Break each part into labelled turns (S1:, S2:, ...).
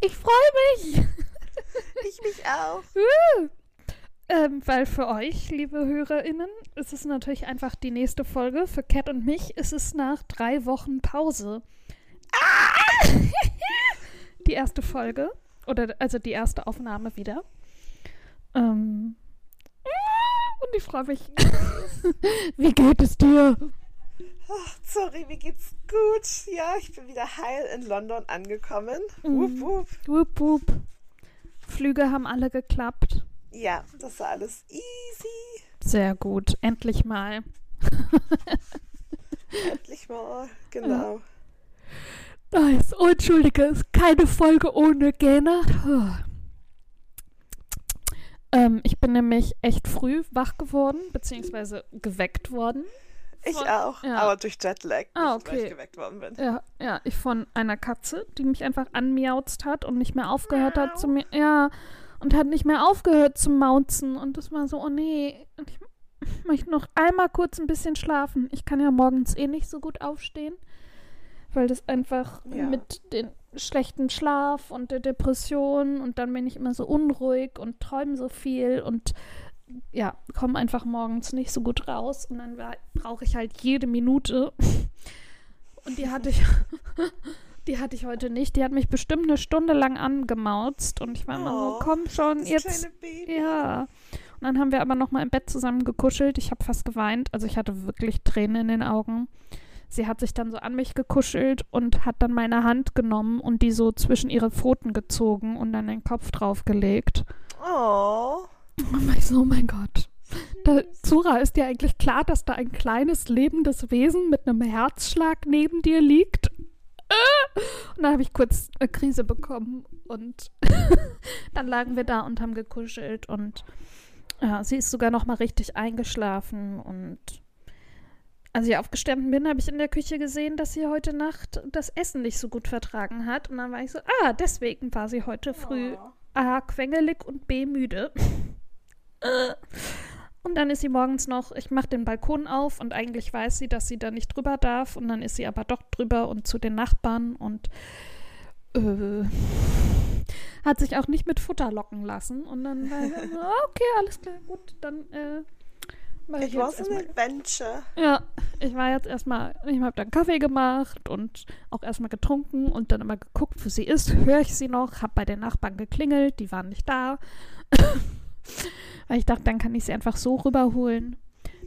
S1: Ich freue mich.
S2: Ich mich auch.
S1: Uh. Ähm, weil für euch, liebe HörerInnen, ist es natürlich einfach die nächste Folge. Für Cat und mich ist es nach drei Wochen Pause. die erste Folge. Oder also die erste Aufnahme wieder. Ähm, und ich freue mich. Wie geht es dir?
S2: Ach, sorry, mir geht's gut. Ja, ich bin wieder heil in London angekommen. Wupp, wupp.
S1: Wupp, wupp. Flüge haben alle geklappt.
S2: Ja, das war alles easy.
S1: Sehr gut. Endlich mal.
S2: Endlich mal, genau.
S1: Nice. Oh, entschuldige, ist keine Folge ohne Gena. Ähm, ich bin nämlich echt früh wach geworden, beziehungsweise geweckt worden.
S2: Ich
S1: Von-
S2: auch,
S1: ja.
S2: aber durch Jetlag,
S1: Ah,
S2: nicht, weil
S1: okay.
S2: ich geweckt worden bin.
S1: Ja, ja, ich von einer Katze, die mich einfach anmiauzt hat und nicht mehr aufgehört hat
S2: Miau.
S1: zu mir. Ja, und hat nicht mehr aufgehört zu mauzen. Und das war so, oh nee, und ich möchte noch einmal kurz ein bisschen schlafen. Ich kann ja morgens eh nicht so gut aufstehen, weil das einfach
S2: Ja.
S1: mit dem schlechten Schlaf und der Depression und dann bin ich immer so unruhig und träume so viel und ja, komme einfach morgens nicht so gut raus und dann brauche ich halt jede Minute. Und die hatte ich, die hatte ich heute nicht. Die hat mich bestimmt eine Stunde lang angemauzt und ich war immer so,
S2: Oh,
S1: komm schon, jetzt. Ja. Und dann haben wir aber noch mal im Bett zusammen gekuschelt. Ich habe fast geweint. Also ich hatte wirklich Tränen in den Augen. Sie hat sich dann so an mich gekuschelt und hat dann meine Hand genommen und die so zwischen ihre Pfoten gezogen und dann den Kopf draufgelegt.
S2: Oh.
S1: Und ich so, oh mein Gott. Da, Zura, ist dir eigentlich klar, dass da ein kleines lebendes Wesen mit einem Herzschlag neben dir liegt? Äh! Und dann habe ich kurz eine Krise bekommen und dann lagen wir da und haben gekuschelt und ja, sie ist sogar noch mal richtig eingeschlafen und als ich aufgestanden bin, habe ich in der Küche gesehen, dass sie heute Nacht das Essen nicht so gut vertragen hat und dann war ich so, ah, deswegen war sie heute früh
S2: Oh.
S1: A, quengelig und B, müde. Und dann ist sie morgens noch, ich mache den Balkon auf und eigentlich weiß sie, dass sie da nicht drüber darf und dann ist sie aber doch drüber und zu den Nachbarn und äh, hat sich auch nicht mit Futter locken lassen und dann war ich so, okay, alles klar, gut, dann äh, mach ich
S2: It
S1: jetzt
S2: was an adventure.
S1: ja, ich war jetzt erstmal, ich habe dann Kaffee gemacht und auch erstmal getrunken und dann immer geguckt, wo sie ist. Höre ich sie noch? Habe bei den Nachbarn geklingelt, die waren nicht da. Weil ich dachte, dann kann ich sie einfach so rüberholen.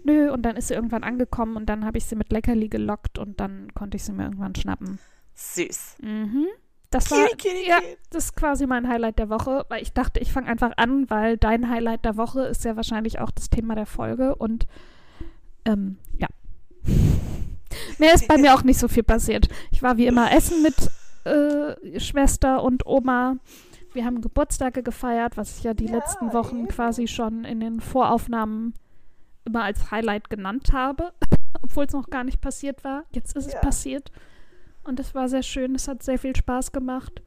S1: Nö, und dann ist sie irgendwann angekommen und dann habe ich sie mit Leckerli gelockt und dann konnte ich sie mir irgendwann schnappen.
S2: Süß.
S1: Mhm. Das war, ja, das ist quasi mein Highlight der Woche, weil ich dachte, ich fange einfach an, weil dein Highlight der Woche ist ja wahrscheinlich auch das Thema der Folge und ähm, ja. Mehr ist bei mir auch nicht so viel passiert. Ich war wie immer essen mit äh, Schwester und Oma. Wir haben Geburtstage gefeiert, was ich ja die
S2: Ja,
S1: letzten Wochen
S2: eben.
S1: quasi schon in den Voraufnahmen immer als Highlight genannt habe, obwohl es noch gar nicht passiert war. Jetzt ist es
S2: Ja.
S1: passiert. Und es war sehr schön, es hat sehr viel Spaß gemacht.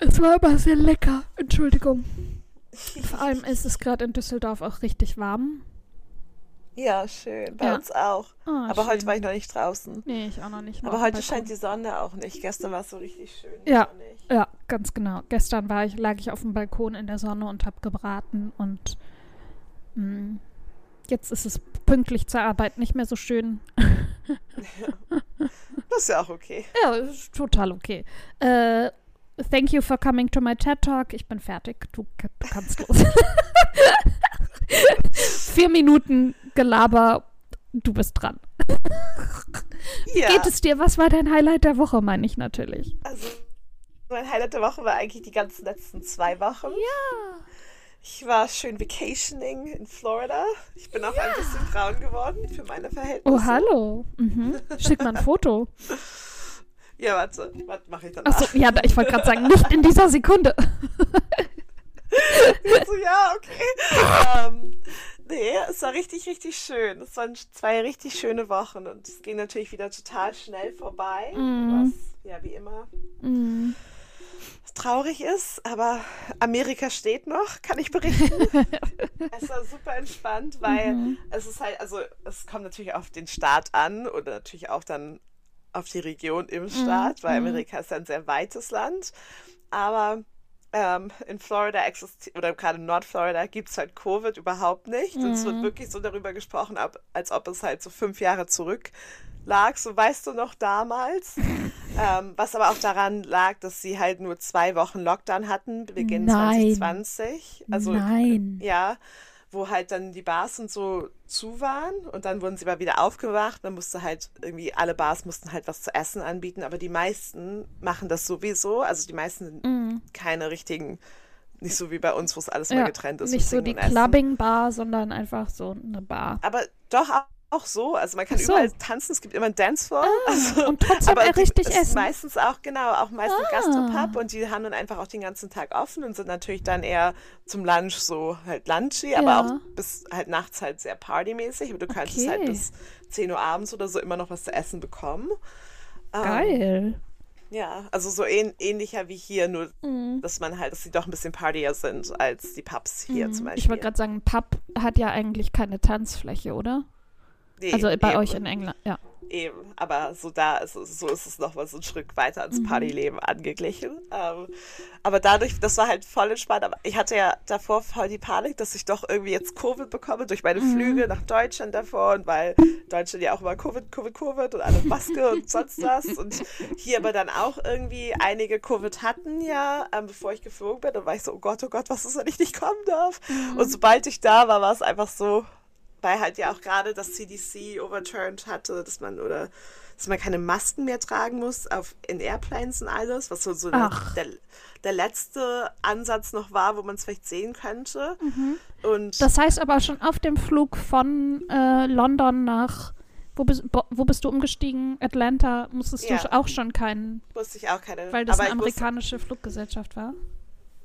S1: Es war aber sehr lecker. Entschuldigung. Vor allem ist es gerade in Düsseldorf auch richtig warm.
S2: Ja, schön. Bei
S1: Ja.
S2: uns auch.
S1: Ah,
S2: Aber heute
S1: schön.
S2: war ich noch nicht draußen.
S1: Nee, ich auch noch nicht.
S2: Aber heute scheint die Sonne auch nicht. Gestern war es so richtig schön.
S1: Ja. Ja, ganz genau. Gestern war ich, lag ich auf dem Balkon in der Sonne und habe gebraten und mh, jetzt ist es pünktlich zur Arbeit nicht mehr so schön.
S2: Das ist ja auch okay.
S1: Ja, ist total okay. Äh, thank you for coming to my TED Talk. Ich bin fertig. Du, kannst los. Vier Minuten Gelaber. Du bist dran.
S2: Ja.
S1: Geht es dir? Was war dein Highlight der Woche, meine ich natürlich.
S2: Also, mein Highlight der Woche war eigentlich die ganzen letzten zwei Wochen.
S1: Ja.
S2: Ich war schön vacationing in Florida. Ich bin auch ein bisschen braun geworden für meine Verhältnisse.
S1: Oh, hallo. Mhm. Schick mal ein Foto.
S2: Ja, warte. Was mache ich danach?
S1: Achso, ja, ich wollte gerade sagen, nicht in dieser Sekunde.
S2: so, ja, okay. ähm, nee, es war richtig, richtig schön. Es waren zwei richtig schöne Wochen und es ging natürlich wieder total schnell vorbei.
S1: Mhm.
S2: Was, ja, wie immer.
S1: Mm.
S2: Traurig ist, aber Amerika steht noch, kann ich berichten. es war super entspannt, weil mhm. es ist halt, also es kommt natürlich auf den Staat an oder natürlich auch dann auf die Region im Staat, mhm. weil mhm. Amerika ist ein sehr weites Land. Aber ähm, in Florida existiert, oder gerade in Nordflorida gibt es halt Covid überhaupt nicht. Mhm. Und es wird mhm. wirklich so darüber gesprochen, als ob es halt so fünf Jahre zurück lag, so weißt du noch damals. ähm, was aber auch daran lag, dass sie halt nur zwei Wochen Lockdown hatten, Beginn Nein. 2020. Also,
S1: Nein.
S2: Ja, wo halt dann die Bars und so zu waren und dann wurden sie mal wieder aufgewacht. Dann musste halt irgendwie, alle Bars mussten halt was zu essen anbieten, aber die meisten machen das sowieso. Also die meisten sind mm. keine richtigen nicht so wie bei uns, wo es alles ja, mal getrennt ist.
S1: Nicht so die Clubbing-Bar, sondern einfach so eine Bar.
S2: Aber doch auch so. Also man kann so. überall tanzen, es gibt immer ein Dancefloor.
S1: Ah,
S2: also,
S1: und trotzdem aber richtig die, essen.
S2: Meistens auch, genau, auch meistens ah. Gastropub und die haben dann einfach auch den ganzen Tag offen und sind natürlich dann eher zum Lunch so halt lunchy, ja. aber auch bis halt nachts halt sehr partymäßig. Aber du okay. könntest halt bis 10 Uhr abends oder so immer noch was zu essen bekommen.
S1: Ähm, Geil. Um,
S2: ja, also so ähn ähnlicher wie hier, nur mhm. dass man halt, dass sie doch ein bisschen partier sind als die Pubs hier mhm. zum Beispiel.
S1: Ich wollte gerade sagen, ein Pub hat ja eigentlich keine Tanzfläche, oder? Nee, also bei eben. euch in England, ja.
S2: Eben, aber so da ist es, so ist es nochmal so ein Schritt weiter ans mhm. Partyleben angeglichen. Ähm, aber dadurch, das war halt voll entspannt. Aber ich hatte ja davor voll die Panik, dass ich doch irgendwie jetzt Covid bekomme durch meine mhm. Flüge nach Deutschland davor und weil Deutschland ja auch immer Covid, Covid, Covid und alle Maske und sonst was. Und hier aber dann auch irgendwie einige Covid hatten ja, ähm, bevor ich geflogen bin. Und war ich so, oh Gott, oh Gott, was ist, wenn ich nicht kommen darf? Mhm. Und sobald ich da war, war es einfach so, weil halt ja auch gerade das CDC overturned hatte, dass man oder dass man keine Masken mehr tragen muss auf in Airplanes und alles, was so, so der, der, der, letzte Ansatz noch war, wo man es vielleicht sehen könnte. Mhm. Und
S1: das heißt aber schon auf dem Flug von äh, London nach wo bist, wo bist du umgestiegen? Atlanta musstest ja. du auch schon keinen.
S2: Wusste ich auch keine.
S1: Weil das eine amerikanische wusste, Fluggesellschaft war.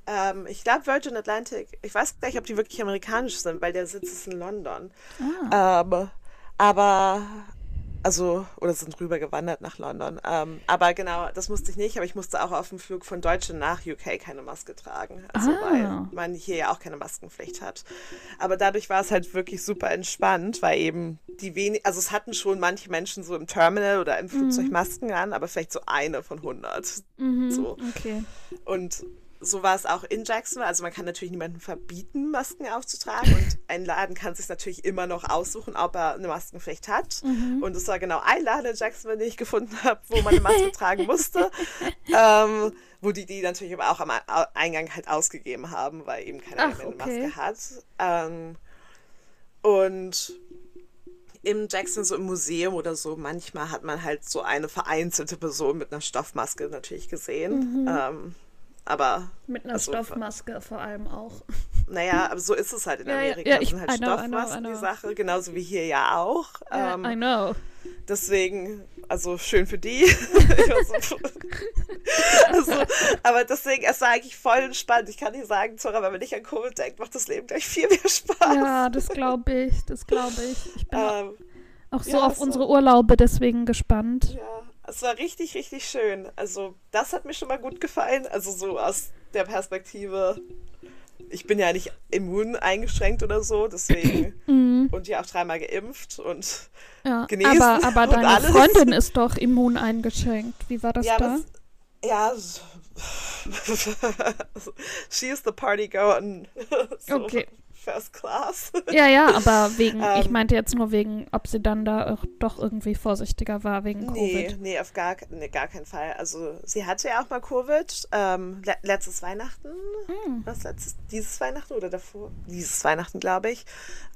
S2: Ähm, ich glaube Virgin Atlantic, ich weiß gar nicht, ob die wirklich amerikanisch sind, weil der Sitz ist in London. Ah. Ähm, aber, also, oder sind rübergewandert nach London. Ähm, aber genau, das musste ich nicht, aber ich musste auch auf dem Flug von Deutschland nach UK keine Maske tragen. Also, ah. weil man hier ja auch keine Maskenpflicht hat. Aber dadurch war es halt wirklich super entspannt, weil eben die wenig, also es hatten schon manche Menschen so im Terminal oder im Flugzeug mhm. Masken an, aber vielleicht so eine von 100.
S1: Mhm,
S2: so.
S1: Okay.
S2: Und so war es auch in Jacksonville. Also man kann natürlich niemandem verbieten, Masken aufzutragen. Und ein Laden kann sich natürlich immer noch aussuchen, ob er eine Maskenpflicht hat. Mhm. Und es war genau ein Laden in Jacksonville, den ich gefunden habe, wo man eine Maske tragen musste. Ähm, wo die die natürlich aber auch am Eingang halt ausgegeben haben, weil eben keiner Ach, mehr eine okay. Maske hat. Ähm, und im Jackson, so im Museum oder so, manchmal hat man halt so eine vereinzelte Person mit einer Stoffmaske natürlich gesehen. Mhm. Ähm, aber.
S1: Mit einer also, Stoffmaske vor allem auch.
S2: Naja, aber so ist es halt in Amerika. Ja, ja, ich, sind halt I Stoffmasken know, I know, I know. die Sache, genauso wie hier ja auch.
S1: Yeah, ähm, I know.
S2: Deswegen, also schön für die. also, aber deswegen, es war eigentlich voll entspannt. Ich kann nicht sagen, Zora, wenn man nicht an Covid denkt, macht das Leben gleich viel mehr Spaß.
S1: Ja, das glaube ich, das glaube ich. Ich bin ähm, auch so ja, auf unsere Urlaube deswegen gespannt.
S2: Ja, es war richtig, richtig schön. Also, das hat mir schon mal gut gefallen. Also, so aus der Perspektive, ich bin ja nicht immun eingeschränkt oder so, deswegen. Mhm. Und ja auch dreimal geimpft und ja, genesen.
S1: Aber, aber deine alles. Freundin ist doch immun eingeschränkt. Wie war das
S2: ja,
S1: da?
S2: Was, ja, she is the party girl.
S1: so. Okay.
S2: First Class.
S1: Ja, ja, aber wegen, ähm, ich meinte jetzt nur wegen, ob sie dann da auch doch irgendwie vorsichtiger war wegen Covid.
S2: Nee, nee, auf gar, nee, gar keinen Fall. Also sie hatte ja auch mal Covid, ähm, le letztes Weihnachten. Hm. Was letztes, dieses Weihnachten oder davor? Dieses Weihnachten, glaube ich.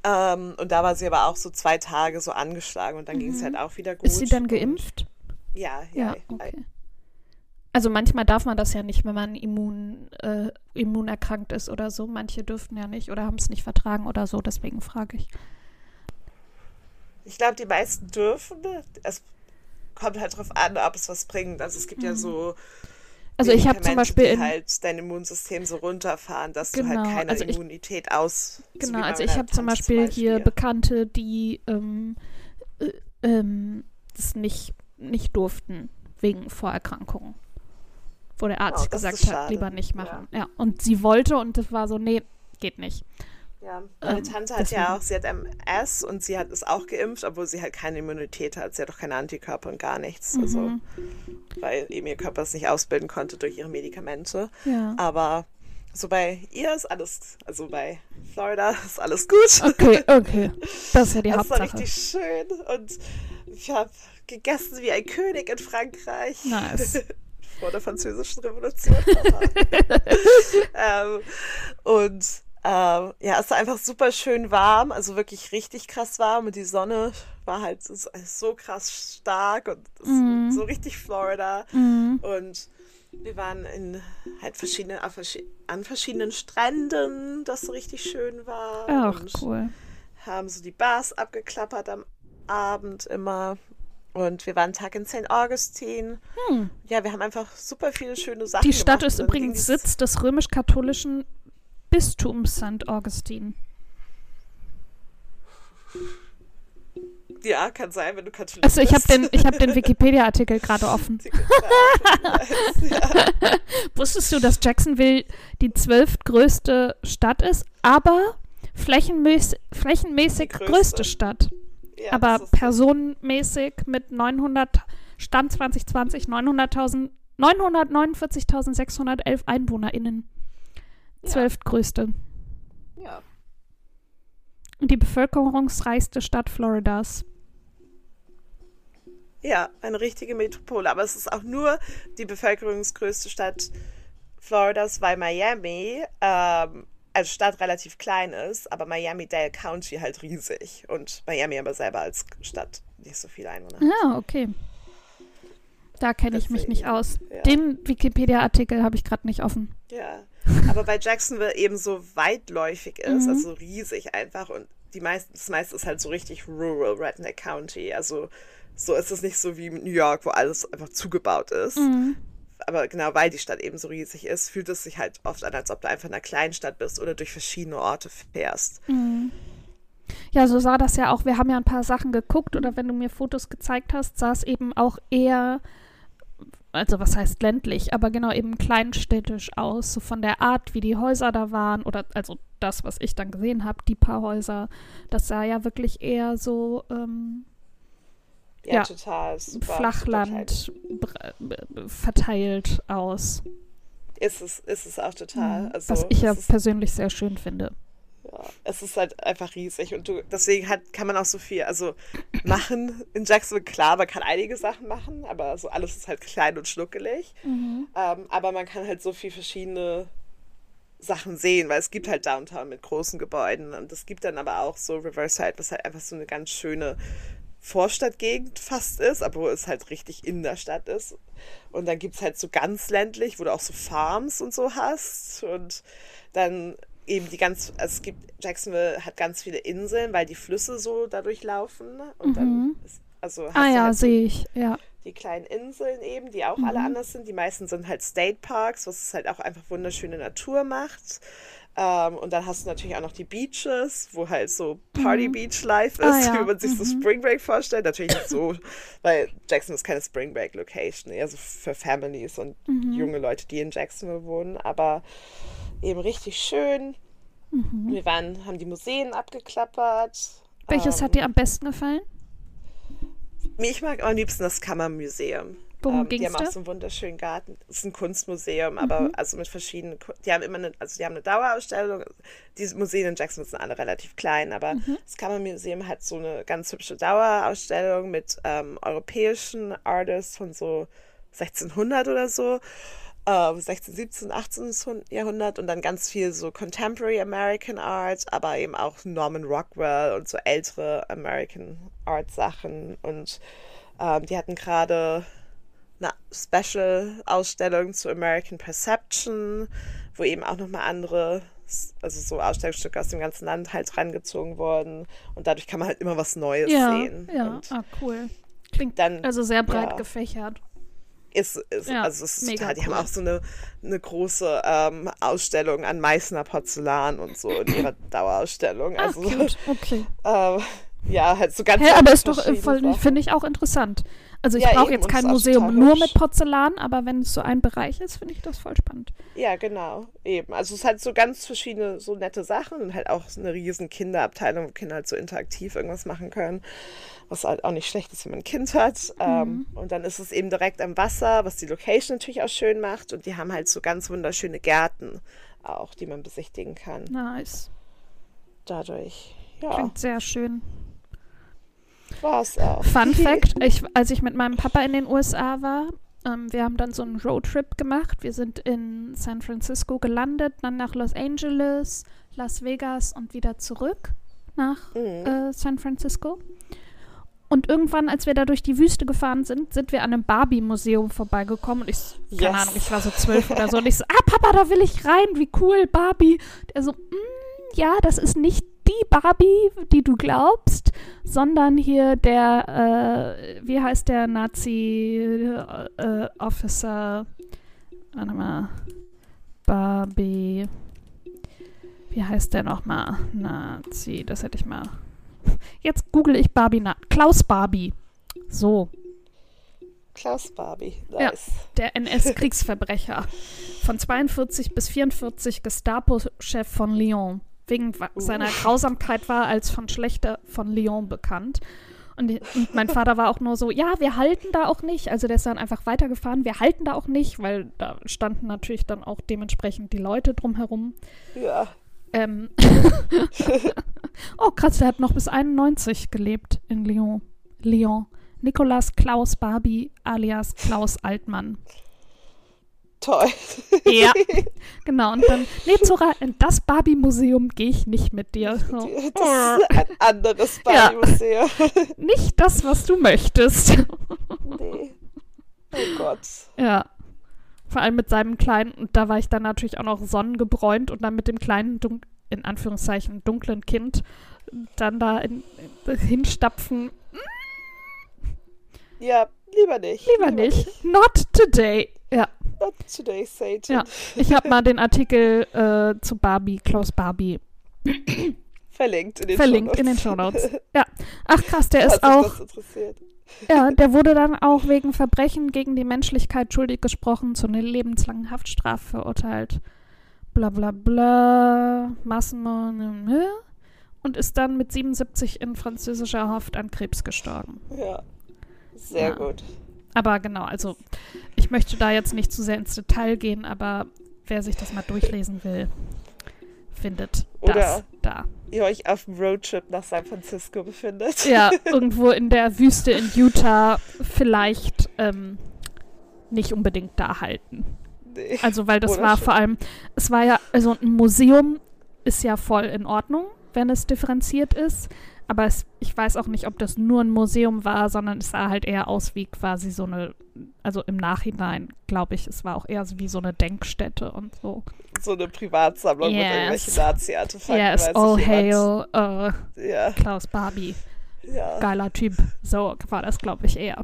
S2: Ähm, und da war sie aber auch so zwei Tage so angeschlagen und dann mhm. ging es halt auch wieder gut.
S1: Ist sie dann geimpft?
S2: Ja, ja.
S1: ja okay. Also manchmal darf man das ja nicht, wenn man immun, äh, immunerkrankt ist oder so. Manche dürften ja nicht oder haben es nicht vertragen oder so. Deswegen frage ich.
S2: Ich glaube, die meisten dürfen. Es kommt halt darauf an, ob es was bringt. Also es gibt mhm. ja so.
S1: Also ich habe zum Beispiel
S2: die halt dein Immunsystem so runterfahren, dass genau, du halt keine also ich, Immunität aus.
S1: Genau, also ich habe zum Beispiel, Beispiel, hier Bekannte, die ähm, äh, ähm, das nicht, nicht durften wegen Vorerkrankungen. Wo der Arzt
S2: das
S1: gesagt hat,
S2: schade.
S1: lieber nicht machen. Ja. und sie wollte und das war so, nee, geht nicht.
S2: Ja, meine
S1: Ähm,
S2: Tante hat ja auch, sie hat MS und sie hat ist auch geimpft, obwohl sie halt keine Immunität hat. Sie hat auch keine Antikörper und gar nichts. Also,
S1: Mhm.
S2: weil eben ihr Körper es nicht ausbilden konnte durch ihre Medikamente.
S1: Ja.
S2: Aber so bei ihr ist alles, also bei Florida ist alles gut.
S1: Okay, okay. Das ist ja die
S2: Das war
S1: Hauptsache.
S2: richtig schön und ich habe gegessen wie ein König in Frankreich.
S1: Nice.
S2: Vor der französischen Revolution. ähm, und ähm, ja, es war einfach super schön warm, also wirklich richtig krass warm und die Sonne war halt so, so krass stark und
S1: Mhm.
S2: so richtig Florida.
S1: Mhm.
S2: Und wir waren in halt verschiedene, auf verschi- an verschiedenen Stränden, das so richtig schön war.
S1: Ach, cool.
S2: haben so die Bars abgeklappert am Abend immer. Und wir waren einen Tag in St. Augustine.
S1: Hm.
S2: Ja, wir haben einfach super viele schöne Sachen
S1: Die Stadt ist übrigens Sitz des römisch-katholischen Bistums St. Augustin.
S2: die- Ja, kann sein, wenn du Katholik
S1: Also ich habe den, ich hab den Wikipedia-Artikel gerade offen.
S2: ja.
S1: Wusstest du, dass Jacksonville die zwölftgrößte Stadt ist, aber flächenmäßig, flächenmäßig
S2: größte.
S1: größte Stadt?
S2: Ja,
S1: aber personenmäßig mit 900, Stand 2020, 900.000, 949.611 EinwohnerInnen.
S2: Ja.
S1: Zwölftgrößte.
S2: Ja.
S1: Und die bevölkerungsreichste Stadt Floridas.
S2: ja, eine richtige Metropole. Aber es ist auch nur die bevölkerungsgrößte Stadt Floridas, weil Miami ähm, als Stadt relativ klein ist, aber Miami-Dade County halt riesig. Und Miami aber selber als Stadt nicht so viele Einwohner hat.
S1: Ah, okay. Da kenne ich mich nicht aus.
S2: ja.
S1: Den Wikipedia-Artikel habe ich gerade nicht offen.
S2: Ja, aber bei Jacksonville eben so weitläufig ist,
S1: Mhm.
S2: also riesig einfach und die meisten, das meiste ist halt so richtig rural Redneck County, also so ist es nicht so wie New York, wo alles einfach zugebaut ist.
S1: Mhm.
S2: Aber genau weil die Stadt eben so riesig ist, fühlt es sich halt oft an, als ob du einfach in einer Kleinstadt bist oder durch verschiedene Orte fährst.
S1: Mhm. Ja, so sah das ja auch. Wir haben ja ein paar Sachen geguckt oder wenn du mir Fotos gezeigt hast, sah es eben auch eher, also was heißt ländlich, aber genau eben kleinstädtisch aus, so von der Art, wie die Häuser da waren oder also das, was ich dann gesehen habe, die paar Häuser, das sah ja wirklich eher so ähm,
S2: Ja,
S1: Ja.
S2: total. Super,
S1: Flachland b- verteilt aus.
S2: Ist es, ist es auch total. Also,
S1: was ich ja persönlich sehr schön finde.
S2: Ja, es ist halt einfach riesig und du, deswegen hat, kann man auch so viel, also machen in Jacksonville, klar, man kann einige Sachen machen, aber so alles ist halt klein und schnuckelig. Ähm, aber man kann halt so viel verschiedene Sachen sehen, weil es gibt halt Downtown mit großen Gebäuden und es gibt dann aber auch so Riverside, was halt einfach so eine ganz schöne Vorstadtgegend fast ist, aber wo es halt richtig in der Stadt ist. Und dann gibt es halt so ganz ländlich, wo du auch so Farms und so hast. Und dann eben die ganz, also es gibt, Jacksonville hat ganz viele Inseln, weil die Flüsse so dadurch laufen. Und dann ist, also
S1: Ah ja,
S2: halt
S1: sehe ich, ja.
S2: die kleinen Inseln eben, die auch
S1: Mhm.
S2: alle anders sind. Die meisten sind halt State Parks, was es halt auch einfach wunderschöne Natur macht. Ähm, und dann hast du natürlich auch noch die Beaches, wo halt so Party Beach Life ist,
S1: Ah, ja.
S2: wie man sich so Spring Break vorstellt. Natürlich nicht so, weil Jackson ist keine Spring Break Location, eher so für Families und
S1: Mhm.
S2: junge Leute, die in Jacksonville wohnen. Aber eben richtig schön.
S1: Mhm.
S2: Wir waren, haben die Museen abgeklappert.
S1: Welches
S2: Ähm,
S1: hat dir am besten gefallen?
S2: Ich mag am liebsten das Kammermuseum.
S1: Worum
S2: ähm, die
S1: ging's
S2: haben auch
S1: da?
S2: so einen wunderschönen Garten. Es ist ein Kunstmuseum, aber also mit verschiedenen. Die haben immer eine, also die haben eine Dauerausstellung. Die Museen in Jacksonville sind alle relativ klein, aber das Kammermuseum hat so eine ganz hübsche Dauerausstellung mit ähm, europäischen Artists von so 1600 oder so. ähm, 16, 17, 18. Jahrhundert und dann ganz viel so Contemporary American Art, aber eben auch Norman Rockwell und so ältere American Art Sachen. Und ähm, die hatten gerade eine Special-Ausstellung zu American Perception, wo eben auch nochmal andere, also so Ausstellungsstücke aus dem ganzen Land halt rangezogen wurden. Und dadurch kann man halt immer was Neues
S1: Ja,
S2: sehen.
S1: ja,
S2: Und
S1: ah, cool. Klingt
S2: dann
S1: also sehr breit
S2: ja.
S1: gefächert.
S2: ist, ist
S1: Ja,
S2: also ist total, die
S1: cool.
S2: haben auch so eine, eine große ähm, Ausstellung an Meißner Porzellan und so in ihrer Dauerausstellung.
S1: Ach,
S2: Also
S1: cute. Okay.
S2: ähm, ja, halt so ganz
S1: Hä, aber ist doch
S2: Sachen.
S1: finde ich auch interessant. Also ich
S2: Ja,
S1: brauche jetzt kein Museum nur
S2: hübsch.
S1: mit Porzellan, aber wenn es so ein Bereich ist, finde ich das voll spannend.
S2: Ja, genau, eben. Also es ist halt so ganz verschiedene, so nette Sachen und halt auch eine riesen Kinderabteilung, wo Kinder halt so interaktiv irgendwas machen können, was halt auch nicht schlecht ist, wenn man ein Kind hat. Ähm, und dann ist es eben direkt am Wasser, was die Location natürlich auch schön macht und die haben halt so ganz wunderschöne Gärten auch, die man besichtigen kann.
S1: Nice.
S2: Dadurch, ja,
S1: Klingt sehr schön.
S2: war es auch.
S1: Fun Fact, ich, als ich mit meinem Papa in den USA war, ähm, wir haben dann so einen Roadtrip gemacht. Wir sind in San Francisco gelandet, dann nach Los Angeles, Las Vegas und wieder zurück nach
S2: Mhm.
S1: äh, San Francisco. Und irgendwann, als wir da durch die Wüste gefahren sind, sind wir an einem Barbie-Museum vorbeigekommen. Und ich, so- keine
S2: Yes.
S1: Ahnung, ich war so zwölf oder so. Und ich so, ah, Papa, da will ich rein, wie cool, Barbie. Der so, mm, ja, das ist nicht die Barbie, die du glaubst, sondern hier der, äh, wie heißt der Nazi-Officer? Warte mal. Barbie. Wie heißt der nochmal? Nazi, das hätte ich mal. Jetzt google ich Barbie nach. Klaus Barbie. So,
S2: Klaus Barbie,
S1: Ja.
S2: nice.
S1: der NS-Kriegsverbrecher. Von 42 bis 44 Gestapo-Chef von Lyon. Wegen wa- seiner Grausamkeit war als von Schlechter von Lyon bekannt. Und, und mein Vater war auch nur so, ja, wir halten da auch nicht. Also der ist dann einfach weitergefahren, wir halten da auch nicht, weil da standen natürlich dann auch dementsprechend die Leute drumherum.
S2: Ja,
S1: Ähm. oh, krass, der hat noch bis 91 gelebt in Lyon. Lyon. Nicolas Klaus Barbie alias Klaus Altmann.
S2: Toll.
S1: Ja. genau, und dann, nee, Zora, in das Barbie-Museum gehe ich nicht mit dir. So.
S2: Das ist ein anderes
S1: Ja.
S2: Barbie-Museum.
S1: Nicht das, was du möchtest.
S2: Nee. Oh Gott.
S1: ja. Vor allem mit seinem kleinen, und da war ich dann natürlich auch noch sonnengebräunt und dann mit dem kleinen, in Anführungszeichen, dunklen Kind dann da in, in, hinstapfen.
S2: Ja, lieber nicht.
S1: Lieber nicht. Not today. Ja,
S2: Not today, Satan.
S1: Ja. ich habe mal den Artikel äh, zu Barbie, Klaus Barbie,
S2: Verlinkt in den
S1: verlinkt in den
S2: Shownotes.
S1: Shownotes. Ja. Ach krass, der
S2: Falls
S1: ist auch, ja, der wurde dann auch wegen Verbrechen gegen die Menschlichkeit schuldig gesprochen, zu einer lebenslangen Haftstrafe verurteilt. Bla bla bla, Massenmord und ist dann mit 77 in französischer Haft an Krebs gestorben.
S2: Ja. Sehr
S1: Ja.
S2: gut.
S1: Aber genau, also ich möchte da jetzt nicht zu sehr ins Detail gehen, aber wer sich das mal durchlesen will, findet das
S2: Oder-
S1: da.
S2: Ihr euch auf dem Roadtrip nach San Francisco befindet.
S1: Ja, irgendwo in der Wüste in Utah vielleicht ähm, nicht unbedingt da halten.
S2: Nee.
S1: Also weil das
S2: Oder
S1: war
S2: schon.
S1: vor allem, es war ja, also ein Museum ist ja voll in Ordnung, wenn es differenziert ist. Aber es, ich weiß auch nicht, ob das nur ein Museum war, sondern es sah halt eher aus wie quasi so eine, also im Nachhinein glaube ich, es war auch eher so wie so eine Denkstätte und so.
S2: So eine Privatsammlung mit
S1: Yes.
S2: irgendwelchen Nazi-Artefakten.
S1: Yes, all hail äh,
S2: Ja,
S1: Klaus Barbie.
S2: ja.
S1: Geiler Typ. So war das, glaube ich, eher.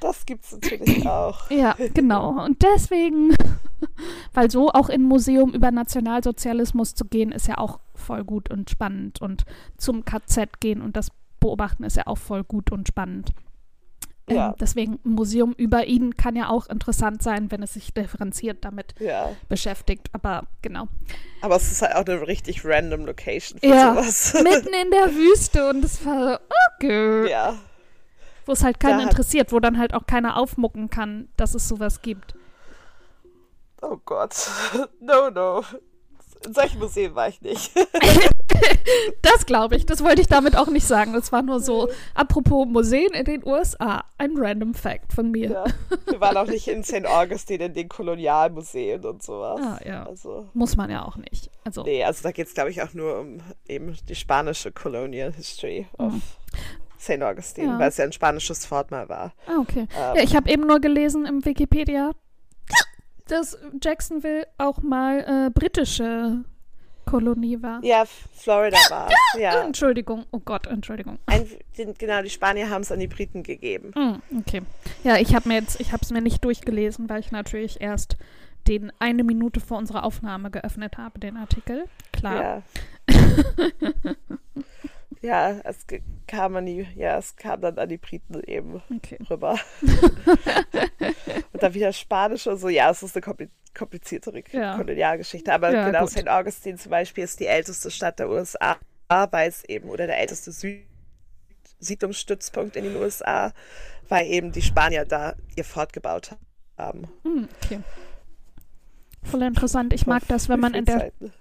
S2: Das gibt's natürlich auch.
S1: Ja, genau. Und deswegen, weil so auch in ein Museum über Nationalsozialismus zu gehen, ist ja auch voll gut und spannend. Und zum KZ gehen und das beobachten ist ja auch voll gut und spannend. Ähm,
S2: Ja.
S1: deswegen ein Museum über ihn kann ja auch interessant sein, wenn es sich differenziert damit
S2: Ja.
S1: beschäftigt. Aber genau.
S2: Aber es ist halt auch eine richtig random Location für
S1: Ja,
S2: sowas.
S1: Mitten in der Wüste und es war okay.
S2: ja.
S1: Wo es halt keinen
S2: hat-
S1: interessiert, wo dann halt auch keiner aufmucken kann, dass es sowas gibt.
S2: Oh Gott. No, no. In solchen Museen war ich nicht.
S1: Das glaube ich. Das wollte ich damit auch nicht sagen. Das war nur so, apropos Museen in den USA. Ein random Fact von mir.
S2: ja. Wir waren auch nicht in St. Augustine in den Kolonialmuseen und sowas.
S1: Ah, ja.
S2: Also,
S1: Muss man ja auch nicht. Also,
S2: nee, also da geht es, glaube ich, auch nur um eben die spanische Colonial History of St. Augustine.
S1: Ja.
S2: weil es ja ein spanisches Fort mal war.
S1: ah, okay.
S2: Ähm,
S1: Ja, ich habe eben nur gelesen im Wikipedia, dass Jacksonville auch mal äh, britische Kolonie war.
S2: Ja, Florida war es. Ja.
S1: Entschuldigung. Oh Gott, Entschuldigung.
S2: Ein, den, genau, die Spanier haben es an die Briten gegeben.
S1: Mm, okay. Ja, ich habe mir jetzt, ich habe es mir nicht durchgelesen, weil ich natürlich erst den eine Minute vor unserer Aufnahme geöffnet habe, den Artikel. Klar.
S2: Ja. Ja, es kam an die, ja, es kam dann an die Briten eben
S1: Okay.
S2: rüber. und dann wieder Spanisch und so. Ja, es ist eine kompli kompliziertere
S1: Ja.
S2: Kolonialgeschichte. Aber
S1: Ja,
S2: genau,
S1: gut.
S2: St. Augustine zum Beispiel ist die älteste Stadt der USA, weil es eben, oder der älteste Süd Siedlungsstützpunkt in den USA, weil eben die Spanier da ihr Fort gebaut haben.
S1: Hm, okay. Voll interessant. Ich mag das, wenn man in der
S2: Zeiten.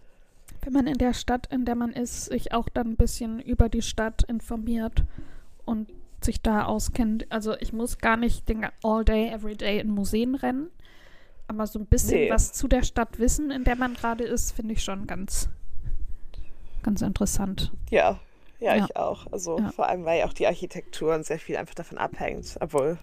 S1: Wenn man in der Stadt, in der man ist, sich auch dann ein bisschen über die Stadt informiert und sich da auskennt. Also ich muss gar nicht den all day, every day in Museen rennen, aber so ein bisschen
S2: Nee.
S1: was zu der Stadt wissen, in der man gerade ist, finde ich schon ganz, ganz interessant.
S2: Ja, ja,
S1: Ja.
S2: ich auch. Also
S1: Ja.
S2: vor allem, weil ja auch die Architektur und sehr viel einfach davon abhängt. Obwohl,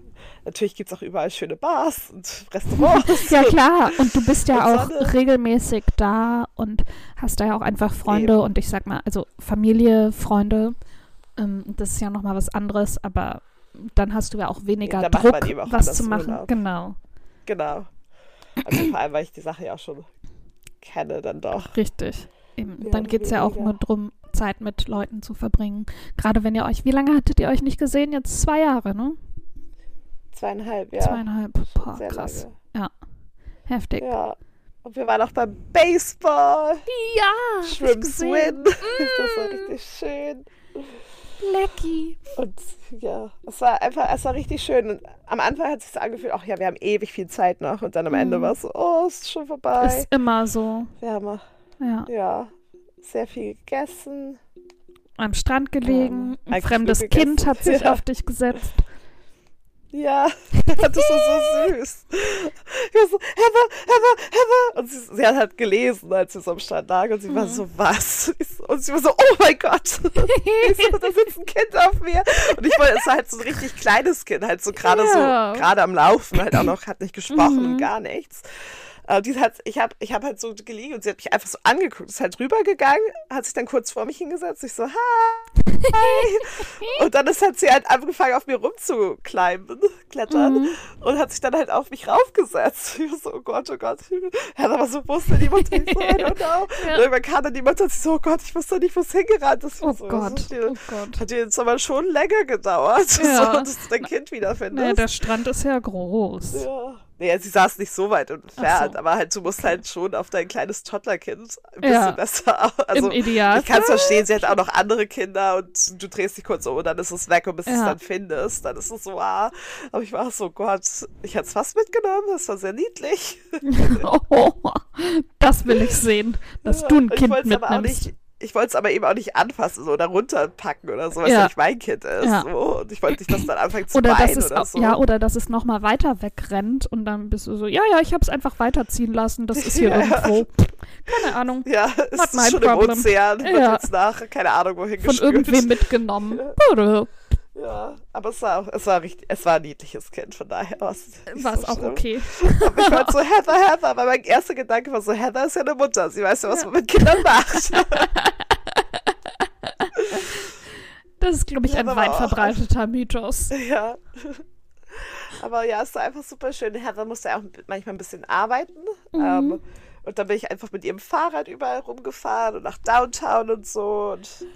S2: natürlich gibt es auch überall schöne Bars und Restaurants.
S1: Ja klar, und du bist ja auch
S2: Sonne.
S1: regelmäßig da und hast da ja auch einfach Freunde
S2: Eben.
S1: und ich sag mal, also Familie, Freunde, ähm, das ist ja nochmal was anderes, aber dann hast du ja auch weniger
S2: man
S1: Druck,
S2: auch
S1: was zu machen.
S2: Urlaub.
S1: Genau,
S2: Genau. Also vor allem, weil ich die Sache ja auch schon kenne, dann doch.
S1: richtig. Eben. Dann geht es ja auch nur darum, Zeit mit Leuten zu verbringen. Gerade wenn ihr euch, wie lange hattet ihr euch nicht gesehen? Jetzt zwei Jahre, ne?
S2: Zweieinhalb, ja.
S1: Zweieinhalb. Boah,
S2: Sehr
S1: krass.
S2: lange.
S1: Heftig.
S2: Ja. Und wir waren auch beim Baseball.
S1: Ja, gesehen.
S2: Win. Das war richtig schön.
S1: Lecky.
S2: Und ja, es war einfach, es war richtig schön. Und am Anfang hat es sich angefühlt, ach ja, wir haben ewig viel Zeit noch. Und dann am Ende
S1: Mhm.
S2: war es so, oh, es ist schon vorbei.
S1: Ist immer so.
S2: wir haben
S1: Ja.
S2: ja sehr viel gegessen.
S1: am Strand gelegen.
S2: Ähm,
S1: ein fremdes Kind hat sich
S2: Ja.
S1: auf dich gesetzt.
S2: Ja, das ist so süß. Ich war so, Heather, Heather, Heather. Und sie, sie hat halt gelesen, als sie so am Strand lag. Und sie war
S1: Mhm.
S2: so, was? Und sie war so, oh mein Gott. So, da sitzt ein Kind auf mir. Und ich wollte, es war halt so ein richtig kleines Kind, halt so gerade
S1: Ja.
S2: so, gerade am Laufen, halt auch noch, hat nicht gesprochen
S1: Mhm.
S2: und gar nichts. Aber die hat, ich habe ich hab halt so gelegen und sie hat mich einfach so angeguckt, ist halt rübergegangen, hat sich dann kurz vor mich hingesetzt. Ich so, hi. Und dann ist, hat sie halt angefangen, auf mir rumzukleimben, klettern
S1: Mhm.
S2: und hat sich dann halt auf mich raufgesetzt. Ich war so, oh Gott, oh Gott. Ja, aber so wusste niemand, ich so, I don't know.
S1: Ja.
S2: Und irgendwann kam dann jemand und sie so, oh Gott, ich wusste nicht, wo es hingerannt ist.
S1: Oh
S2: so,
S1: Gott,
S2: hat dir,
S1: oh Gott.
S2: hat jetzt aber schon länger gedauert,
S1: Ja.
S2: so, dass du dein Kind wiederfindest.
S1: Nee, der Strand ist ja groß.
S2: Ja. Nee, sie saß nicht so weit entfernt,
S1: so.
S2: aber halt, du musst halt schon auf dein kleines Toddlerkind ein bisschen
S1: Ja.
S2: besser. Also,
S1: Im Ideal.
S2: ich kann es verstehen, sie hat auch noch andere Kinder und du drehst dich kurz um und dann ist es weg und bis du es
S1: Ja.
S2: dann findest, dann ist es so, ah. Aber ich war so, Gott, ich hätte es fast mitgenommen, das war sehr niedlich.
S1: Oh, das will ich sehen, dass
S2: Ja,
S1: du ein Kind mitnimmst.
S2: Ich wollte es aber eben auch nicht anfassen so, oder runterpacken oder so, was
S1: Ja.
S2: ja nicht mein Kind ist.
S1: Ja.
S2: So. Und ich wollte nicht, dass dann anfängt zu
S1: Oder dass
S2: weinen
S1: es
S2: oder so.
S1: ja oder dass es noch mal weiter wegrennt und dann bist du so ja ja ich habe es einfach weiterziehen lassen das ist hier
S2: Ja.
S1: irgendwo keine Ahnung
S2: Ja, ist schon
S1: problem.
S2: im Ozean, wird jetzt nach, keine Ahnung, wohin
S1: von
S2: gespült.
S1: irgendwem mitgenommen
S2: Ja, aber es war, auch, es war richtig, es war ein niedliches Kind, von daher war es
S1: war es
S2: so
S1: auch
S2: schlimm.
S1: okay
S2: Aber ich war so, Heather, Heather, weil mein erster Gedanke war so, Heather ist ja eine Mutter, sie weiß ja, was man mit Kindern macht.
S1: das ist glaube ich
S2: Ja,
S1: ein weit verbreiteter Mythos
S2: ja. Aber ja, es war einfach super schön. Heather musste auch manchmal ein bisschen arbeiten.
S1: Mhm.
S2: Ähm, und dann bin ich einfach mit ihrem Fahrrad überall rumgefahren und nach Downtown und so und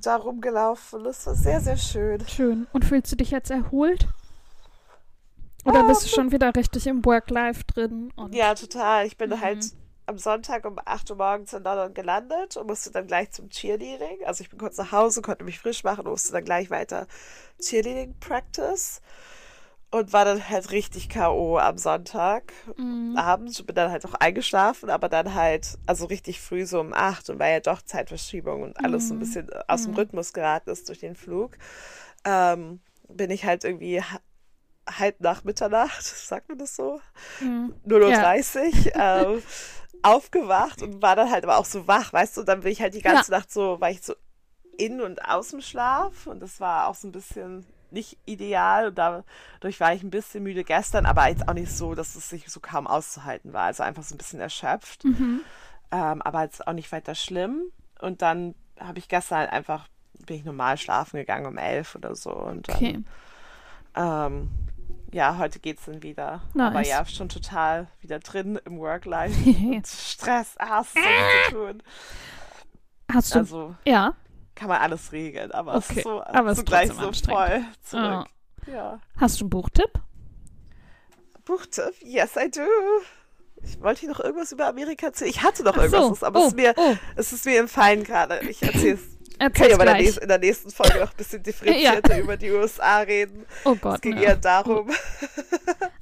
S2: da rumgelaufen. Das war sehr, sehr schön.
S1: schön und fühlst du dich jetzt erholt oder bist du schon wieder richtig im Work-Life drin
S2: Ja, total. Ich bin
S1: Mhm.
S2: halt am Sonntag um 8 Uhr morgens in London gelandet und musste dann gleich zum Cheerleading. Also ich bin kurz nach Hause, konnte mich frisch machen und musste dann gleich weiter Cheerleading Practice. Und war dann halt richtig K.O. am Sonntag
S1: Mhm.
S2: abends. Bin dann halt auch eingeschlafen, aber dann halt, also richtig früh so um 8 und weil ja doch Zeitverschiebung und alles so ein
S1: Mhm.
S2: bisschen aus dem
S1: Mhm.
S2: Rhythmus geraten ist durch den Flug, ähm, bin ich halt irgendwie ha- halb nach Mitternacht, sagt man das so?
S1: Mhm.
S2: 0.30 Uhr ähm, aufgewacht und war dann halt aber auch so wach, weißt du, und dann bin ich halt die ganze Nacht so, war ich so in und aus dem Schlaf und das war auch so ein bisschen nicht ideal und dadurch war ich ein bisschen müde gestern, aber jetzt auch nicht so, dass es sich so kaum auszuhalten war, also einfach so ein bisschen erschöpft,
S1: Mhm.
S2: ähm, aber jetzt auch nicht weiter schlimm und dann habe ich gestern halt einfach, bin ich normal schlafen gegangen um elf oder so und dann
S1: okay
S2: ähm, ja, heute geht's dann wieder. Aber
S1: Nice.
S2: ja, schon total wieder drin im Work-Life. Stress, hast du so viel zu tun.
S1: hast du
S2: Also,
S1: ja
S2: kann man alles regeln, aber
S1: Okay,
S2: es ist so,
S1: aber es
S2: zugleich so voll zurück. Ja.
S1: Hast du einen Buchtipp?
S2: Buchtipp? Yes, I do. Ich wollte hier noch irgendwas über Amerika erzählen. Ich hatte noch
S1: so.
S2: irgendwas, aber
S1: oh,
S2: es, ist mir,
S1: oh,
S2: es ist mir entfallen gerade. Ich erzähle es. Kann
S1: erzähl's
S2: ja aber in der, nächsten, Folge noch ein bisschen differenzierter über die USA reden.
S1: Oh
S2: Es
S1: Gott.
S2: ging
S1: ja.
S2: eher darum.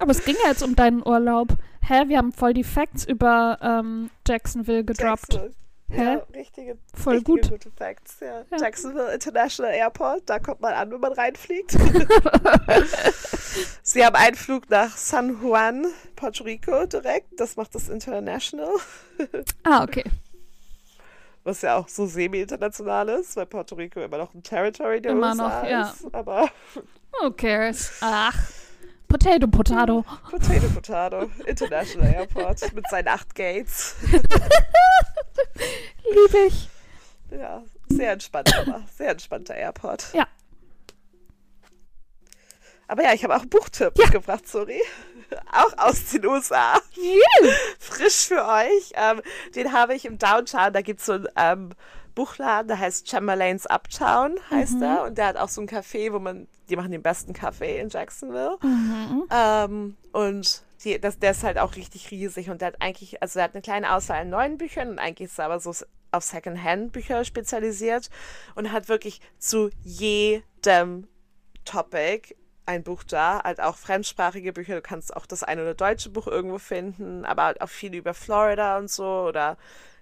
S1: Aber es ging ja jetzt um deinen Urlaub. Hä, wir haben voll die Facts über ähm, Jacksonville gedroppt.
S2: Jackson.
S1: Hä?
S2: Ja, richtige,
S1: Voll
S2: richtige
S1: gut.
S2: gute Facts. Ja.
S1: Ja.
S2: Jacksonville International Airport, da kommt man an, wenn man reinfliegt. Sie haben einen Flug nach San Juan, Puerto Rico direkt. Das macht das International,
S1: Ah, okay.
S2: was ja auch so semi-international ist, weil Puerto Rico immer noch ein Territory der
S1: Immer
S2: USA
S1: noch, ja.
S2: ist. Aber
S1: Who cares? Ach. Potato, Potato.
S2: Potato Potato, International Airport mit seinen acht Gates.
S1: Liebe ich.
S2: Ja, sehr entspannt, aber sehr entspannter Airport.
S1: Ja.
S2: Aber ja, ich habe auch einen Buchtipp
S1: Ja.
S2: mitgebracht, sorry. Auch aus den USA.
S1: Juhu.
S2: Frisch für euch. Ähm, den habe ich im Downtown. Da gibt es so einen ähm, Buchladen, der heißt Chamberlain's Uptown, heißt
S1: Mhm.
S2: er. Und der hat auch so ein Café, wo man, die machen den besten Kaffee in Jacksonville.
S1: Mhm.
S2: Ähm, und die, das, der ist halt auch richtig riesig und der hat eigentlich, also er hat eine kleine Auswahl an neuen Büchern und eigentlich ist er aber so auf Secondhand-Bücher spezialisiert und hat wirklich zu jedem Topic ein Buch da, halt auch fremdsprachige Bücher, du kannst auch das eine oder deutsche Buch irgendwo finden, aber halt auch viel über Florida und so oder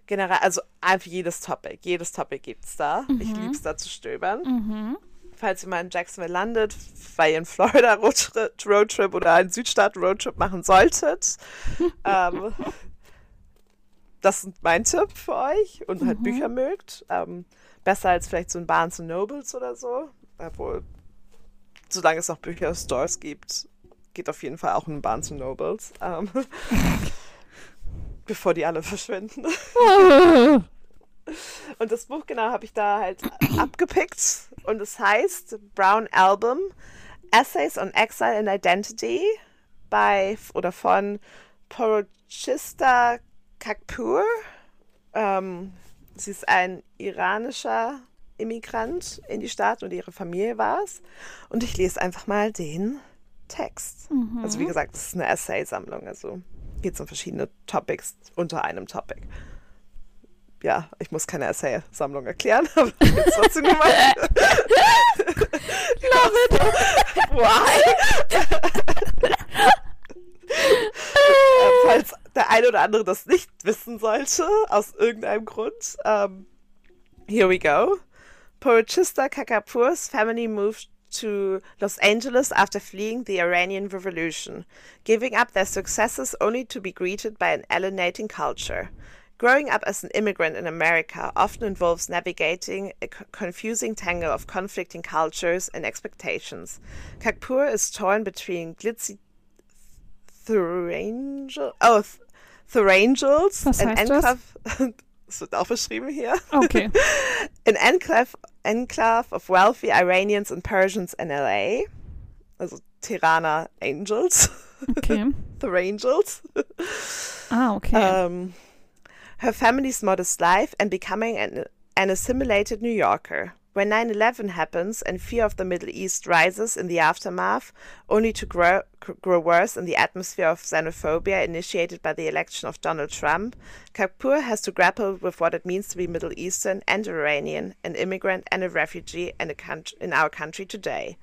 S2: generell, also einfach jedes Topic, jedes Topic gibt's da. Ich lieb's da zu stöbern
S1: Mhm.
S2: Falls ihr mal in Jacksonville landet, weil ihr in Florida Roadtrip, Roadtrip oder einen Südstaat Roadtrip machen solltet. ähm, das ist mein Tipp für euch und halt Bücher mögt. Ähm, besser als vielleicht so ein Barnes Nobles oder so. Obwohl, solange es noch Bücherstores gibt, geht auf jeden Fall auch in Barnes Nobles. Ähm, bevor die alle verschwinden. Und das Buch genau habe ich da halt abgepickt und es heißt Brown Album Essays on Exile and Identity bei oder von Porochista Kakpur. Ähm, sie ist ein iranischer Immigrant in die Stadt und ihre Familie war es. Und ich lese einfach mal den Text. Also wie gesagt, es ist eine Essay-Sammlung, also geht es um verschiedene Topics unter einem Topic ja, ich muss keine Essay-Sammlung erklären, aber ich will es trotzdem gemacht. Love it. Why? äh, falls der eine oder andere das nicht wissen sollte, aus irgendeinem Grund. Um, here we go. Porochista Kakapur's family moved to Los Angeles after fleeing the Iranian Revolution, giving up their successes only to be greeted by an alienating culture. Growing up as an immigrant in America often involves navigating a confusing tangle of conflicting cultures and expectations. Kakpur is torn between glitzy Thurangel, oh, Th- Thurangels,
S1: Was
S2: an enclave, wird auch beschrieben hier,
S1: Okay.
S2: an enclave, enclave of wealthy Iranians and Persians in LA, also Tirana Angels,
S1: Okay.
S2: Thurangels.
S1: Ah, okay.
S2: um, her family's modest life and becoming an, an assimilated New Yorker. When 9 11 happens and fear of the Middle East rises in the aftermath, only to grow, grow worse in the atmosphere of xenophobia initiated by the election of Donald Trump, Kapoor has to grapple with what it means to be Middle Eastern and Iranian, an immigrant and a refugee in, a coun- in our country today.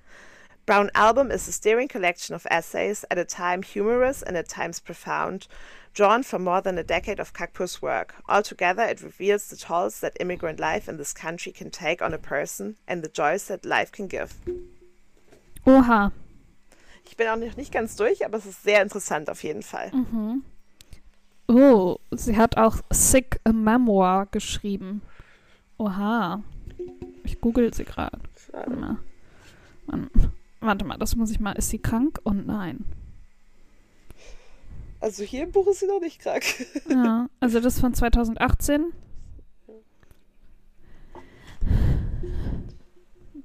S2: Brown Album is a stirring collection of essays, at a time humorous and at times profound, drawn from more than a decade of Kakpur's work. Altogether, it reveals the tolls that immigrant life in this country can take on a person and the joys that life can give.
S1: Oha.
S2: Ich bin auch noch nicht ganz durch, aber es ist sehr interessant auf jeden Fall.
S1: Oh, sie hat auch Sick a Memoir geschrieben. Oha. Ich google sie gerade. Warte mal. Warte mal, das muss ich mal. Ist sie krank? Und nein.
S2: Also hier im Buch ist sie noch nicht krank.
S1: Ja, also das von 2018.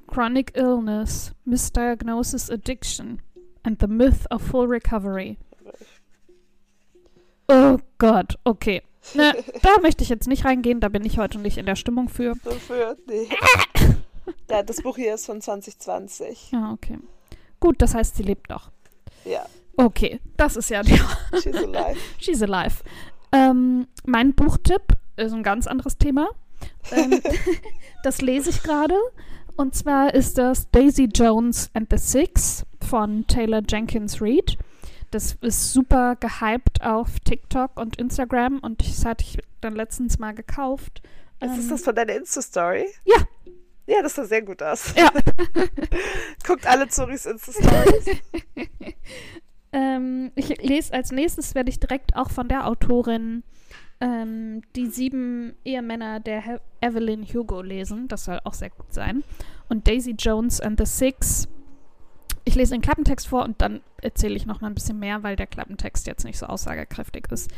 S1: Chronic illness, misdiagnosis addiction and the myth of full recovery. Oh Gott, okay. Ne, da möchte ich jetzt nicht reingehen, da bin ich heute nicht in der Stimmung für.
S2: Dafür, nee. ja, das Buch hier ist von 2020.
S1: Ja, okay. Gut, das heißt, sie lebt noch.
S2: Ja,
S1: Okay, das ist ja die.
S2: she's alive.
S1: She's alive. Ähm, mein Buchtipp ist ein ganz anderes Thema. Ähm, das lese ich gerade. Und zwar ist das Daisy Jones and the Six von Taylor Jenkins Reid. Das ist super gehypt auf TikTok und Instagram und das hatte ich dann letztens mal gekauft.
S2: Ist
S1: Ähm,
S2: das von deiner Insta-Story?
S1: Ja.
S2: Ja, das sah sehr gut aus.
S1: Ja.
S2: Guckt alle Zuris Insta-Stories.
S1: Ähm, ich lese als nächstes, werde ich direkt auch von der Autorin ähm, die sieben Ehemänner der He Evelyn Hugo lesen. Das soll auch sehr gut sein. Und Daisy Jones and the Six. Ich lese den Klappentext vor und dann erzähle ich noch mal ein bisschen mehr, weil der Klappentext jetzt nicht so aussagekräftig ist.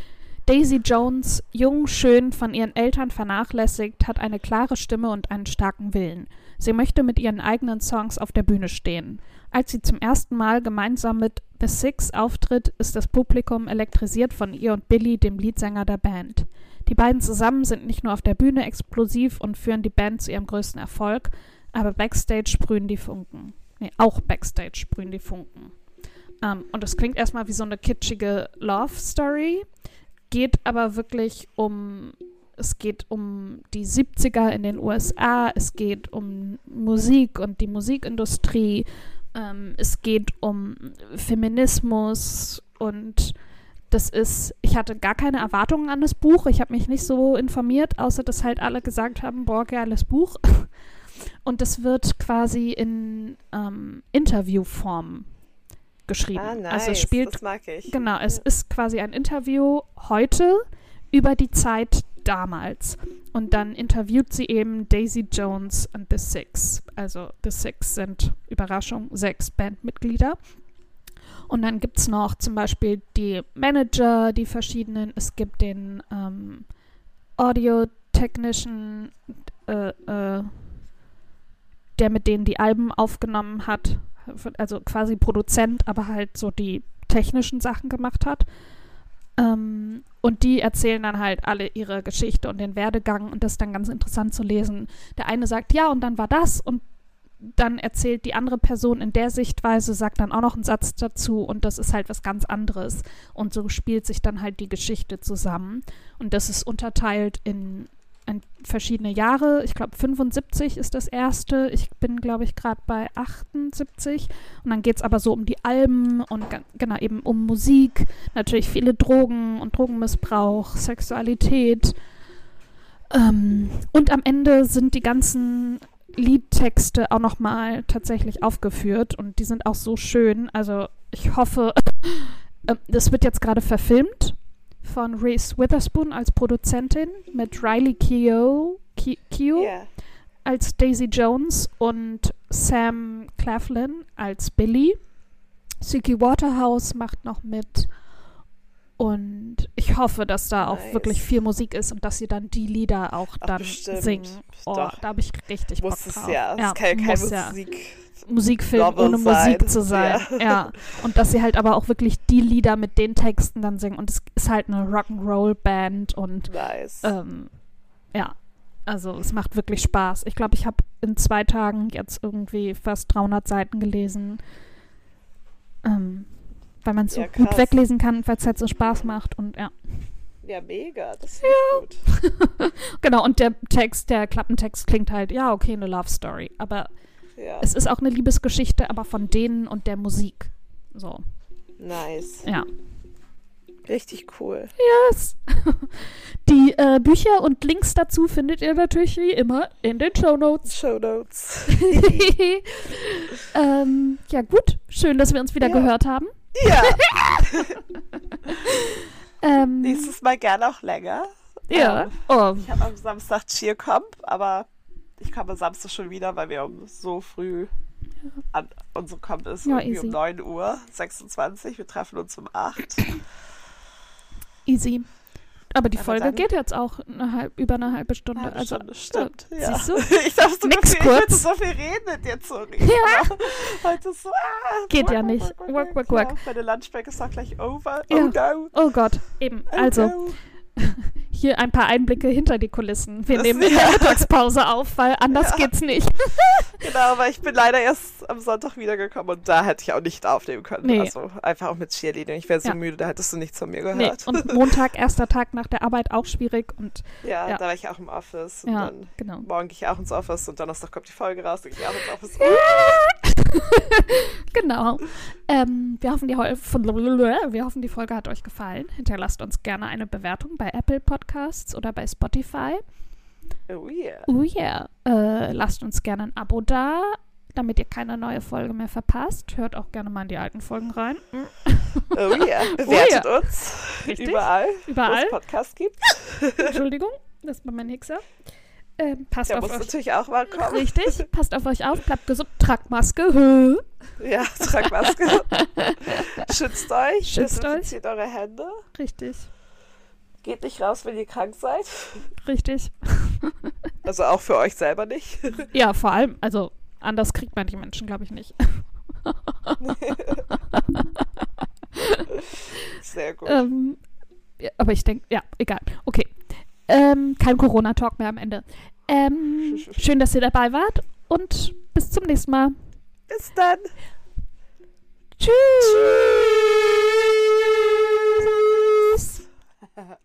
S1: Daisy Jones, jung, schön, von ihren Eltern vernachlässigt, hat eine klare Stimme und einen starken Willen. Sie möchte mit ihren eigenen Songs auf der Bühne stehen. Als sie zum ersten Mal gemeinsam mit The Six auftritt, ist das Publikum elektrisiert von ihr und Billy, dem Leadsänger der Band. Die beiden zusammen sind nicht nur auf der Bühne explosiv und führen die Band zu ihrem größten Erfolg, aber backstage sprühen die Funken. Nee, auch backstage sprühen die Funken. Ähm, und das klingt erstmal wie so eine kitschige Love-Story, geht aber wirklich um es geht um die 70er in den USA, es geht um Musik und die Musikindustrie, ähm, es geht um Feminismus und das ist, ich hatte gar keine Erwartungen an das Buch, ich habe mich nicht so informiert, außer dass halt alle gesagt haben, boah, geiles Buch. Und das wird quasi in ähm, Interviewform geschrieben.
S2: Ah, nice.
S1: Also es spielt
S2: das mag ich.
S1: Genau, es ist quasi ein Interview heute über die Zeit damals. Und dann interviewt sie eben Daisy Jones und The Six. Also The Six sind, Überraschung, sechs Bandmitglieder. Und dann gibt es noch zum Beispiel die Manager, die verschiedenen. Es gibt den ähm, Audio-Technician, äh, äh, der mit denen die Alben aufgenommen hat. Also quasi Produzent, aber halt so die technischen Sachen gemacht hat. Ähm, und die erzählen dann halt alle ihre Geschichte und den Werdegang und das ist dann ganz interessant zu lesen. Der eine sagt, ja, und dann war das und dann erzählt die andere Person in der Sichtweise, sagt dann auch noch einen Satz dazu und das ist halt was ganz anderes. Und so spielt sich dann halt die Geschichte zusammen. Und das ist unterteilt in, in verschiedene Jahre. Ich glaube, 75 ist das erste. Ich bin, glaube ich, gerade bei 78. Und dann geht es aber so um die Alben und genau eben um Musik. Natürlich viele Drogen und Drogenmissbrauch, Sexualität. Ähm, und am Ende sind die ganzen Liedtexte auch nochmal tatsächlich aufgeführt und die sind auch so schön. Also ich hoffe, äh, das wird jetzt gerade verfilmt von Reese Witherspoon als Produzentin mit Riley Keough, Ke Keough
S2: Ja.
S1: als Daisy Jones und Sam Claflin als Billy. Suki Waterhouse macht noch mit. Und ich hoffe, dass da auch
S2: Nice.
S1: wirklich viel Musik ist und dass sie dann die Lieder auch
S2: Ach,
S1: dann
S2: bestimmt.
S1: singen. Oh,
S2: Doch.
S1: da habe ich richtig
S2: Muss
S1: Bock
S2: es
S1: drauf.
S2: ja. Es kann ja kein
S1: ja.
S2: Musik.
S1: Musikfilm
S2: Novel
S1: ohne
S2: sein.
S1: Musik zu sein.
S2: Ja.
S1: Ja. Und dass sie halt aber auch wirklich die Lieder mit den Texten dann singen. Und es ist halt eine Rock'n'Roll-Band und
S2: Nice.
S1: ähm, ja, also es macht wirklich Spaß. Ich glaube, ich habe in zwei Tagen jetzt irgendwie fast 300 Seiten gelesen. Ähm, weil man es so
S2: Ja,
S1: gut weglesen kann, weil es halt so Spaß macht. Und ja,
S2: ja, mega. Das finde ich gut.
S1: genau. Und der Text, der Klappentext klingt halt, ja, okay, eine Love Story. Aber
S2: Ja.
S1: es ist auch eine Liebesgeschichte, aber von denen und der Musik. So,
S2: Nice.
S1: ja.
S2: Richtig cool.
S1: Yes. Die äh, Bücher und Links dazu findet ihr natürlich wie immer in den Show Notes.
S2: Show Notes.
S1: ähm, ja, gut. Schön, dass wir uns wieder
S2: Ja.
S1: gehört haben.
S2: ja.
S1: Ähm,
S2: Nächstes Mal gerne auch länger.
S1: ja.
S2: Ähm,
S1: Oh,
S2: Ich habe am Samstag Cheercamp, aber ich komme am Samstag schon wieder, weil wir um so früh an unsere Camp ist
S1: Ja,
S2: irgendwie
S1: easy.
S2: um 9 Uhr 26. Wir treffen uns um 8.
S1: easy. Aber die Folge geht jetzt auch eine halb, über eine halbe Stunde.
S2: Halbe
S1: also,
S2: Stunde, stimmt. ja.
S1: Siehst du?
S2: Ich darf so
S1: Nix
S2: viel, ich
S1: kurz.
S2: so viel dir zu reden.
S1: Ja.
S2: Heute so, ah,
S1: Geht
S2: work,
S1: ja
S2: work,
S1: nicht.
S2: work,
S1: Work, work,
S2: Ja,
S1: work.
S2: meine Lunchbreak ist auch gleich over.
S1: Ja.
S2: Oh no.
S1: Oh Gott, eben.
S2: Oh
S1: Also,
S2: no.
S1: hier ein paar Einblicke hinter die Kulissen. Wir
S2: Das-
S1: nehmen in
S2: ja.
S1: der Mittagspause auf, weil anders geht's nicht.
S2: Genau, weil ich bin leider erst am Sonntag wiedergekommen und da hätte ich auch nicht aufnehmen können.
S1: Nee.
S2: Also einfach auch mit Cheerleading. Ich wäre so
S1: Ja.
S2: müde, da hättest du nichts von mir
S1: Nee.
S2: gehört.
S1: Und Montag, erster Tag nach der Arbeit, auch schwierig. Und
S2: ja,
S1: Ja.
S2: da war ich auch im Office. Und
S1: ja,
S2: dann
S1: genau.
S2: morgen gehe ich auch ins Office und Donnerstag kommt die Folge raus, dann gehe ich auch ins Office.
S1: Genau. Ähm, wir, hoffen, die wir hoffen, die Folge hat euch gefallen. Hinterlasst uns gerne eine Bewertung bei Apple Podcasts oder bei Spotify.
S2: Oh yeah.
S1: Oh yeah. Äh, lasst uns gerne ein Abo da, damit ihr keine neue Folge mehr verpasst. Hört auch gerne mal in die alten Folgen rein.
S2: Oh yeah. Bewertet uns
S1: Richtig.
S2: überall,
S1: Überall.
S2: wo es Podcasts gibt.
S1: Entschuldigung, das war mein Hixer. Ähm, passt
S2: Der
S1: auf
S2: muss
S1: euch.
S2: natürlich auch mal kommen.
S1: Richtig, passt auf euch auf, bleibt gesund, tragt Maske.
S2: Ja, tragt Maske. Schützt euch.
S1: Schützt euch.
S2: eure Hände.
S1: Richtig,
S2: Geht nicht raus, wenn ihr krank seid.
S1: richtig.
S2: Also auch für euch selber nicht.
S1: Ja, vor allem, also anders kriegt man die Menschen, glaube ich, nicht.
S2: Sehr gut.
S1: Ähm, ja, aber ich denke, ja, egal. Okay. Ähm, kein Corona-Talk mehr am Ende. Ähm, schön, dass ihr dabei wart und bis zum nächsten Mal.
S2: Bis dann. Tschüss.
S1: Tschüss.